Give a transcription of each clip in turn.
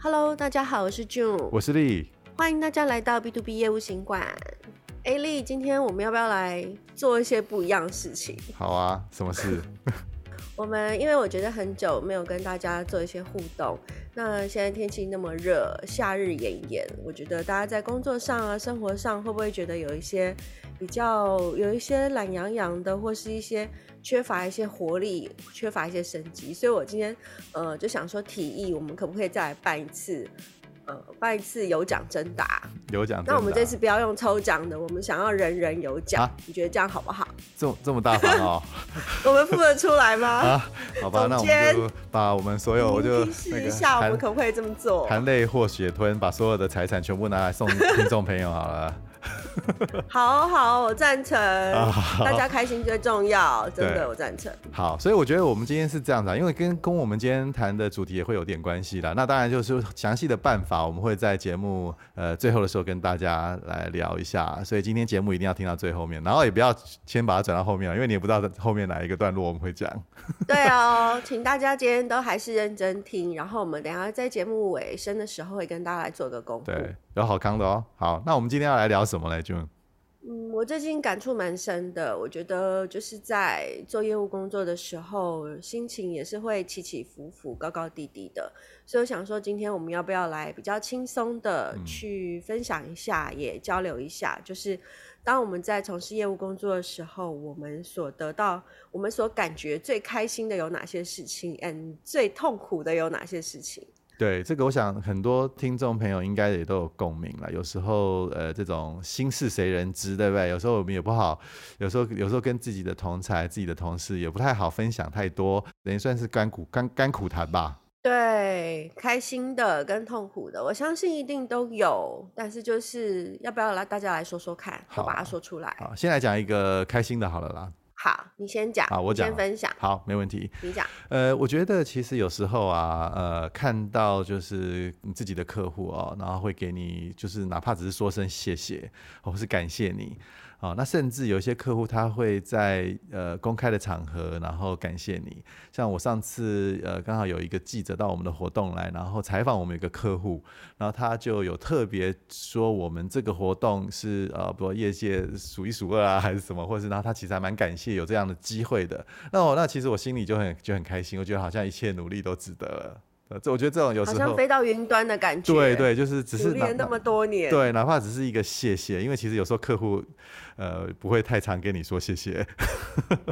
Hello，大家好，我是 June，我是丽，欢迎大家来到 B to B 业务行馆。哎，丽，今天我们要不要来做一些不一样的事情？好啊，什么事？我们因为我觉得很久没有跟大家做一些互动，那现在天气那么热，夏日炎炎，我觉得大家在工作上啊、生活上会不会觉得有一些比较有一些懒洋洋的，或是一些缺乏一些活力、缺乏一些生机？所以我今天呃就想说提议，我们可不可以再来办一次？呃，办一次有奖征答，有奖。那我们这次不要用抽奖的，我们想要人人有奖。啊，你觉得这样好不好？这么这么大方哦 我们付得出来吗？啊，好吧，那我们就把我们所有，我就试一下，我们可不可以这么做？含泪或血吞，把所有的财产全部拿来送听众朋友好了。好好，我赞成，大家开心最重要，真的我赞成。好，所以我觉得我们今天是这样子啊，因为跟跟我们今天谈的主题也会有点关系啦。那当然就是详细的办法，我们会在节目呃最后的时候跟大家来聊一下。所以今天节目一定要听到最后面，然后也不要先把它转到后面了，因为你也不知道后面哪一个段落我们会讲。对哦，请大家今天都还是认真听，然后我们等下在节目尾声的时候会跟大家来做个公布。对。有好康的哦，好，那我们今天要来聊什么呢？就，嗯，我最近感触蛮深的，我觉得就是在做业务工作的时候，心情也是会起起伏伏、高高低低的，所以我想说，今天我们要不要来比较轻松的去分享一下，嗯、也交流一下，就是当我们在从事业务工作的时候，我们所得到、我们所感觉最开心的有哪些事情，嗯，最痛苦的有哪些事情？对这个，我想很多听众朋友应该也都有共鸣了。有时候，呃，这种心事谁人知，对不对？有时候我们也不好，有时候有时候跟自己的同才、自己的同事也不太好分享太多，等于算是甘苦甘甘苦谈吧。对，开心的跟痛苦的，我相信一定都有。但是就是要不要来大家来说说看，好，把它说出来。好，先来讲一个开心的，好了啦。好，你先讲。好，我讲。先分享。好，没问题。你讲。呃，我觉得其实有时候啊，呃，看到就是你自己的客户哦，然后会给你，就是哪怕只是说声谢谢，或是感谢你。哦，那甚至有一些客户他会在呃公开的场合，然后感谢你。像我上次呃刚好有一个记者到我们的活动来，然后采访我们一个客户，然后他就有特别说我们这个活动是呃不业界数一数二啊，还是什么，或者是然后他其实还蛮感谢有这样的机会的。那我那其实我心里就很就很开心，我觉得好像一切努力都值得了。这我觉得这种有时候好像飞到云端的感觉。对对，就是只是练那么多年。对，哪怕只是一个谢谢，因为其实有时候客户，呃，不会太常跟你说谢谢。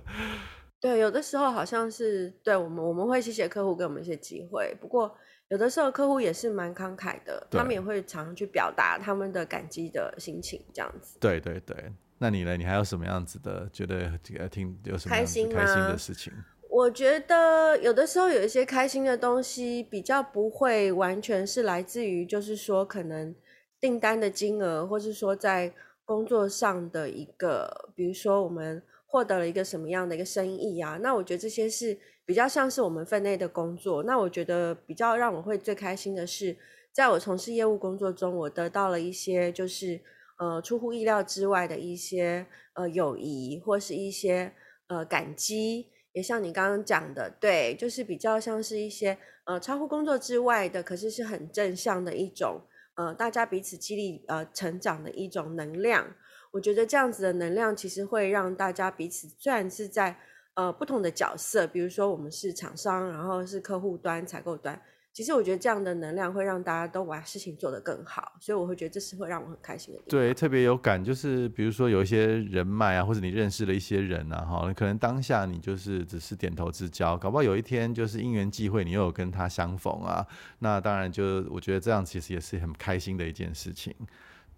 对，有的时候好像是对我们，我们会谢谢客户给我们一些机会。不过有的时候客户也是蛮慷慨的，他们也会常常去表达他们的感激的心情，这样子。对对对，那你呢？你还有什么样子的？觉得挺有什么开心开心的事情？我觉得有的时候有一些开心的东西，比较不会完全是来自于，就是说可能订单的金额，或是说在工作上的一个，比如说我们获得了一个什么样的一个生意啊，那我觉得这些是比较像是我们分内的工作。那我觉得比较让我会最开心的是，在我从事业务工作中，我得到了一些就是呃出乎意料之外的一些呃友谊，或是一些呃感激。也像你刚刚讲的，对，就是比较像是一些呃超乎工作之外的，可是是很正向的一种呃大家彼此激励呃成长的一种能量。我觉得这样子的能量其实会让大家彼此虽然是在呃不同的角色，比如说我们是厂商，然后是客户端、采购端。其实我觉得这样的能量会让大家都把事情做得更好，所以我会觉得这是会让我很开心的地方。对，特别有感，就是比如说有一些人脉啊，或者你认识了一些人啊，哈，可能当下你就是只是点头之交，搞不好有一天就是因缘际会，你又有跟他相逢啊，那当然就我觉得这样其实也是很开心的一件事情。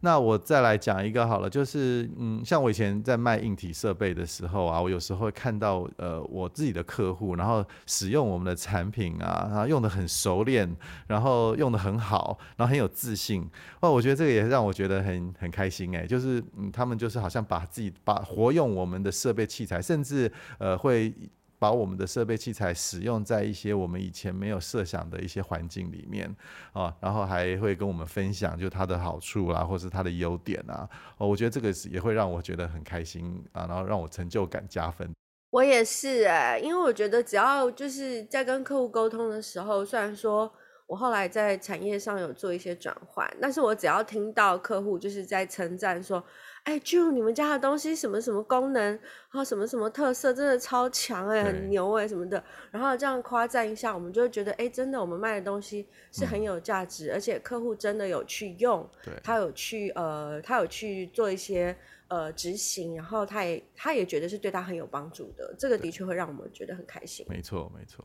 那我再来讲一个好了，就是嗯，像我以前在卖硬体设备的时候啊，我有时候会看到呃我自己的客户，然后使用我们的产品啊，然后用得很熟练，然后用得很好，然后很有自信，哦，我觉得这个也让我觉得很很开心哎，就是嗯，他们就是好像把自己把活用我们的设备器材，甚至呃会。把我们的设备器材使用在一些我们以前没有设想的一些环境里面啊，然后还会跟我们分享就它的好处啊，或是它的优点啊，哦，我觉得这个也会让我觉得很开心啊，然后让我成就感加分。我也是哎、因为我觉得只要就是在跟客户沟通的时候，虽然说我后来在产业上有做一些转换，但是我只要听到客户就是在称赞说，哎，June，你们家的东西什么什么功能，然后什么什么特色，真的超强哎，很牛哎什么的，然后这样夸赞一下，我们就会觉得，哎，真的我们卖的东西是很有价值，嗯、而且客户真的有去用，对，他有去呃，他有去做一些呃执行，然后他也他也觉得是对他很有帮助的，这个的确会让我们觉得很开心。没错，没错。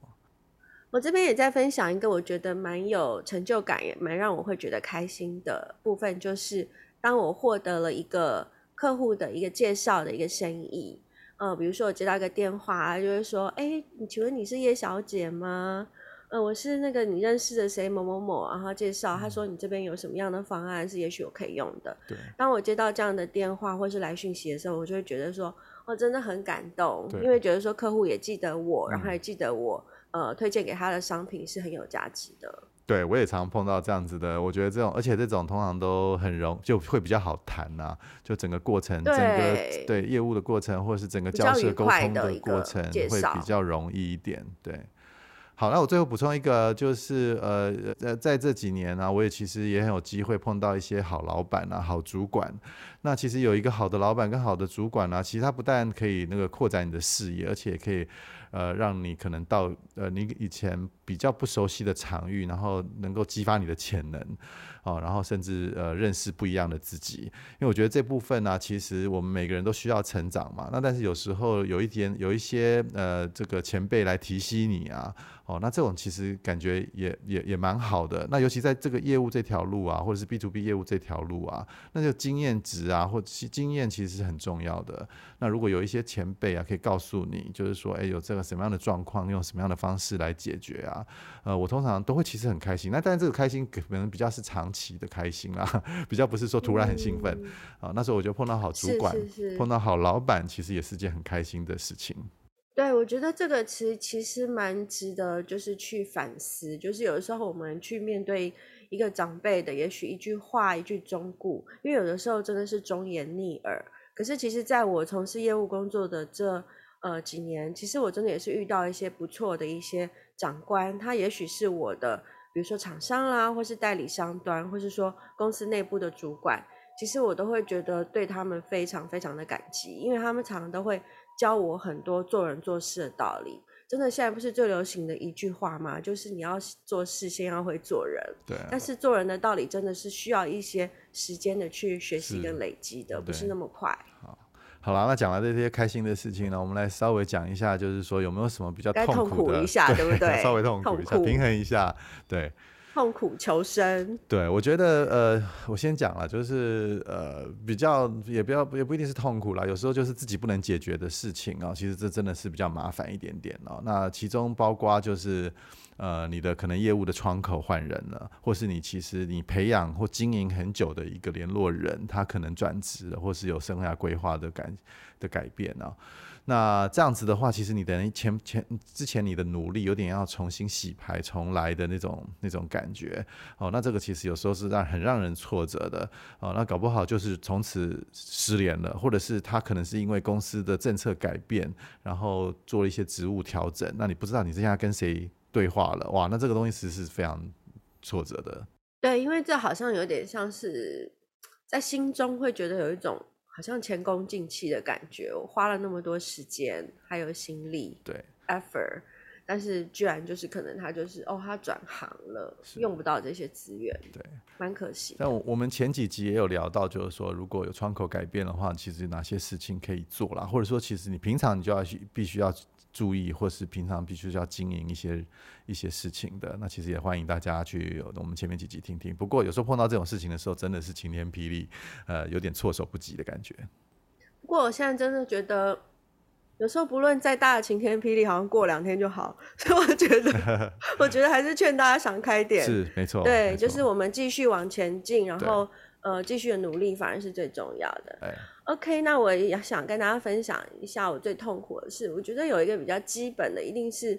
我这边也在分享一个我觉得蛮有成就感，也蛮让我会觉得开心的部分，就是当我获得了一个客户的一个介绍的一个生意，呃，比如说我接到一个电话，就会说，哎，你请问你是叶小姐吗？呃，我是那个你认识的谁某某某，然后介绍，他说你这边有什么样的方案是也许我可以用的。对。当我接到这样的电话或是来讯息的时候，我就会觉得说，哦，真的很感动，因为觉得说客户也记得我，然后也记得我。呃，推荐给他的商品是很有价值的。对，我也常碰到这样子的，我觉得这种，而且这种通常都很容，就会比较好谈呐、啊。就整个过程，整个对业务的过程，或者是整个交涉沟通的过程，会比较容易一点。对。好，那我最后补充一个，就是呃呃，在这几年呢、啊，我也其实也很有机会碰到一些好老板啊、好主管。那其实有一个好的老板跟好的主管呢、啊，其实他不但可以那个扩展你的视野，而且也可以呃让你可能到呃你以前比较不熟悉的场域，然后能够激发你的潜能。哦，然后甚至呃认识不一样的自己，因为我觉得这部分呢、其实我们每个人都需要成长嘛。那但是有时候有一点有一些呃这个前辈来提携你啊，哦，那这种其实感觉也也也蛮好的。那尤其在这个业务这条路啊，或者是 B to B 业务这条路啊，那就经验值啊，或其经验其实是很重要的。那如果有一些前辈啊，可以告诉你，就是说，哎，有这个什么样的状况，用什么样的方式来解决啊？呃，我通常都会其实很开心。那但是这个开心可能比较是长期的开心啦，比较不是说突然很兴奋、嗯、啊。那时候我就碰到好主管，是是是碰到好老板，其实也是件很开心的事情。对，我觉得这个其实其实蛮值得，就是去反思。就是有的时候我们去面对一个长辈的，也许一句话、一句忠固，因为有的时候真的是忠言逆耳。可是其实在我从事业务工作的这呃几年，其实我真的也是遇到一些不错的一些长官，他也许是我的。比如说厂商啦，或是代理商端，或是说公司内部的主管，其实我都会觉得对他们非常非常的感激，因为他们常常都会教我很多做人做事的道理。真的，现在不是最流行的一句话吗？就是你要做事先要会做人。对啊。但是做人的道理真的是需要一些时间的去学习跟累积的，不是那么快。好了，那讲了这些开心的事情呢，我们来稍微讲一下，就是说有没有什么比较痛苦的，痛苦一下，对不对？稍微痛苦一下，平衡一下，对。痛苦求生。对，我觉得呃，我先讲了，就是呃，比较也不要也不一定是痛苦啦，有时候就是自己不能解决的事情啊、其实这真的是比较麻烦一点点哦、那其中包括就是。呃，你的可能业务的窗口换人了，或是你其实你培养或经营很久的一个联络人，他可能转职了，或是有生涯规划的改的改变啊。那这样子的话，其实你等于前前之前你的努力有点要重新洗牌重来的那种那种感觉哦。那这个其实有时候是让很让人挫折的哦。那搞不好就是从此失联了，或者是他可能是因为公司的政策改变，然后做了一些职务调整，那你不知道你现在跟谁。对话了哇，那这个东西其实是非常挫折的。对，因为这好像有点像是在心中会觉得有一种好像前功尽弃的感觉。我花了那么多时间还有心力，对，effort，但是居然就是可能他就是哦，他转行了，用不到这些资源，对，蛮可惜。但我我们前几集也有聊到，就是说如果有窗口改变的话，其实哪些事情可以做啦，或者说其实你平常你就要去必须要。注意，或是平常必须要经营一些一些事情的，那其实也欢迎大家去我们前面几集听听。不过有时候碰到这种事情的时候，真的是晴天霹雳，呃，有点措手不及的感觉。不过我现在真的觉得，有时候不论再大的晴天霹雳，好像过两天就好。所以我觉得，我觉得还是劝大家想开点。是，没错。对，就是我们继续往前进，然后呃，继续的努力，反而是最重要的。哎 OK，那我也想跟大家分享一下我最痛苦的事。我觉得有一个比较基本的，一定是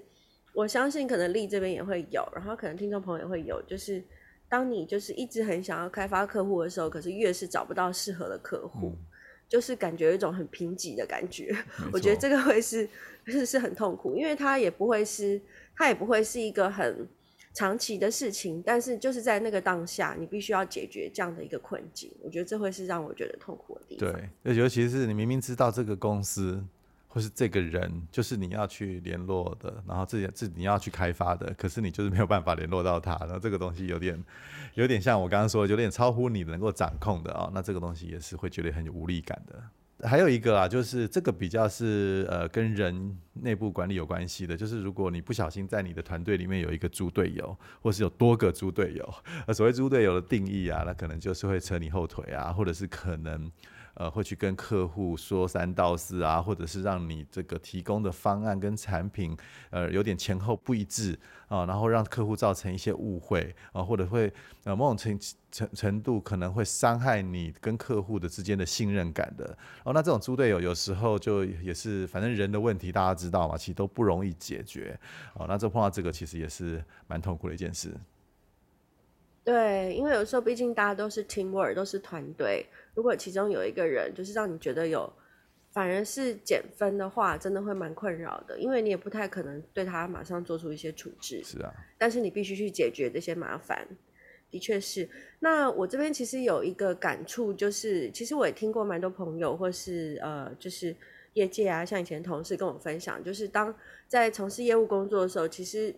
我相信可能丽这边也会有，然后可能听众朋友也会有，就是当你就是一直很想要开发客户的时候，可是越是找不到适合的客户，嗯，就是感觉有一种很贫瘠的感觉。我觉得这个会是是是很痛苦，因为它也不会是它也不会是一个很长期的事情，但是就是在那个当下，你必须要解决这样的一个困境。我觉得这会是让我觉得痛苦的地方。对，尤其是你明明知道这个公司或是这个人就是你要去联络的，然后自己自己你要去开发的，可是你就是没有办法联络到他，然后这个东西有点有点像我刚刚说的，有点超乎你能够掌控的啊、哦，那这个东西也是会觉得很有无力感的。还有一个啊，就是这个比较是呃跟人内部管理有关系的，就是如果你不小心在你的团队里面有一个猪队友，或是有多个猪队友，呃，所谓猪队友的定义啊，那可能就是会扯你后腿啊，或者是可能。呃，会去跟客户说三道四啊，或者是让你这个提供的方案跟产品，呃，有点前后不一致啊，然后让客户造成一些误会啊，或者会呃某种程程程度可能会伤害你跟客户的之间的信任感的哦。那这种猪队友有时候就也是，反正人的问题大家知道嘛，其实都不容易解决哦。那这碰到这个其实也是蛮痛苦的一件事。对，因为有时候毕竟大家都是 teamwork，都是团队。如果其中有一个人就是让你觉得有反而是减分的话，真的会蛮困扰的，因为你也不太可能对他马上做出一些处置。是啊，但是你必须去解决这些麻烦，的确是。那我这边其实有一个感触，就是其实我也听过蛮多朋友或是呃，就是业界啊，像以前同事跟我分享，就是当在从事业务工作的时候，其实。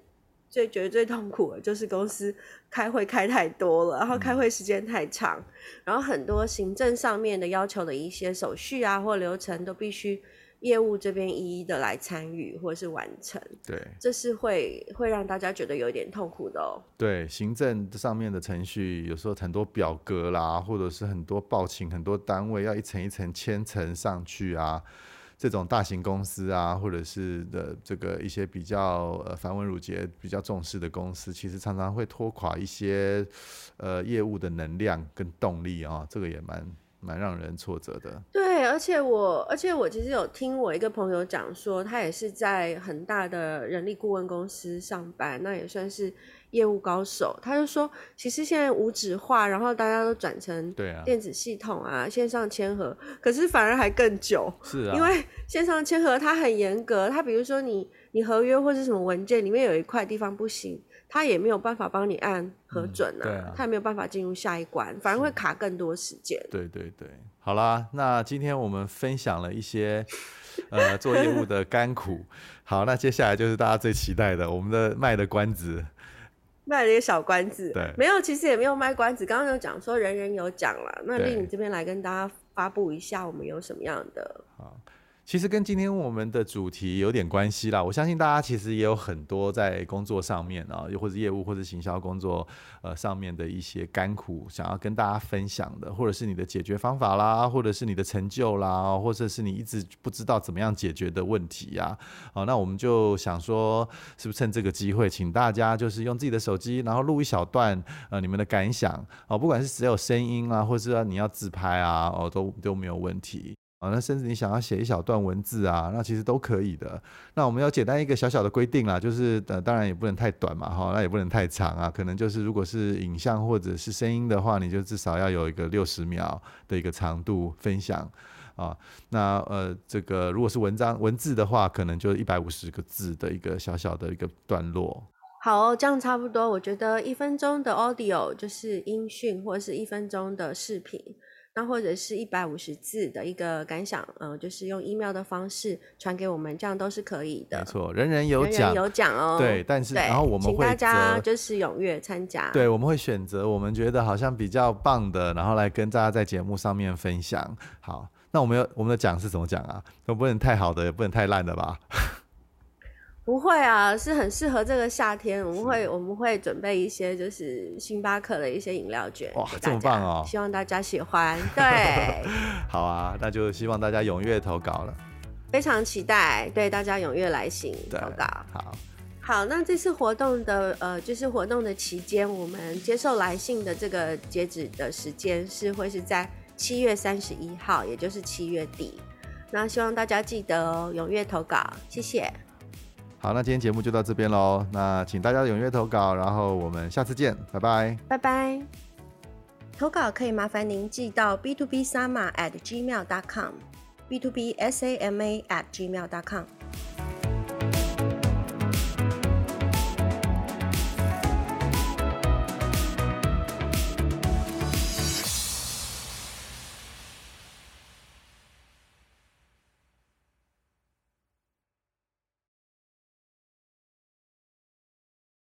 最觉得最痛苦的就是公司开会开太多了，然后开会时间太长，嗯，然后很多行政上面的要求的一些手续啊或流程都必须业务这边一一的来参与或者是完成。对，这是会会让大家觉得有点痛苦的哦。对，行政上面的程序有时候很多表格啦，或者是很多报请，很多单位要一层一层签呈上去啊。这种大型公司啊，或者是的这个一些比较呃繁文缛节、比较重视的公司，其实常常会拖垮一些呃业务的能量跟动力啊，这个也蛮蛮让人挫折的。对，而且我而且我其实有听我一个朋友讲说，他也是在很大的人力顾问公司上班，那也算是。业务高手，他就说，其实现在无纸化，然后大家都转成电子系统啊，线上签合，可是反而还更久。是啊，因为线上签合它很严格，它比如说你你合约或是什么文件里面有一块地方不行，它也没有办法帮你按核准啊，嗯、它也没有办法进入下一关，反而会卡更多时间。对对对，好啦，那今天我们分享了一些呃做业务的甘苦，好，那接下来就是大家最期待的我们的卖的关子。卖了一个小关子，对，没有，其实也没有卖关子。刚刚有讲说人人有奖了，那丽颖这边来跟大家发布一下，我们有什么样的。好。其实跟今天我们的主题有点关系啦。我相信大家其实也有很多在工作上面啊，又或者业务或者行销工作呃上面的一些甘苦，想要跟大家分享的，或者是你的解决方法啦，或者是你的成就啦，或者是你一直不知道怎么样解决的问题呀。好，那我们就想说，是不是趁这个机会，请大家就是用自己的手机，然后录一小段呃你们的感想哦，不管是只有声音啊，或者是你要自拍啊，哦都都没有问题。啊，那甚至你想要写一小段文字啊，那其实都可以的。那我们要简单一个小小的规定啦，就是呃，当然也不能太短嘛，哈，那也不能太长啊。可能就是如果是影像或者是声音的话，你就至少要有一个六十秒的一个长度分享啊。那呃，这个如果是文章文字的话，可能就一百五十个字的一个小小的一个段落。好哦，这样差不多。我觉得一分钟的 audio 就是音讯，或者是一分钟的视频。那或者是一百五十字的一个感想，嗯、呃，就是用 email 的方式传给我们，这样都是可以的。没错，人人有奖，人人有奖哦。对，但是然后我们会请大家就是踊跃参加。对，我们会选择我们觉得好像比较棒的，然后来跟大家在节目上面分享。好，那我们有我们的奖是怎么讲啊？都不能太好的，也不能太烂的吧？不会啊，是很适合这个夏天。我们会我们会准备一些就是星巴克的一些饮料卷，哇，这么棒哦！希望大家喜欢。对，好啊，那就希望大家踊跃投稿了。非常期待，对大家踊跃来信投稿。好，好，那这次活动的呃，就是活动的期间，我们接受来信的这个截止的时间是会是在七月三十一号，也就是七月底。那希望大家记得哦，踊跃投稿，谢谢。好，那今天节目就到这边喽。那请大家踊跃投稿，然后我们下次见，拜拜。拜拜。投稿可以麻烦您寄到 b two b sama at gmail dot com，b two b s a m a at gmail dot com。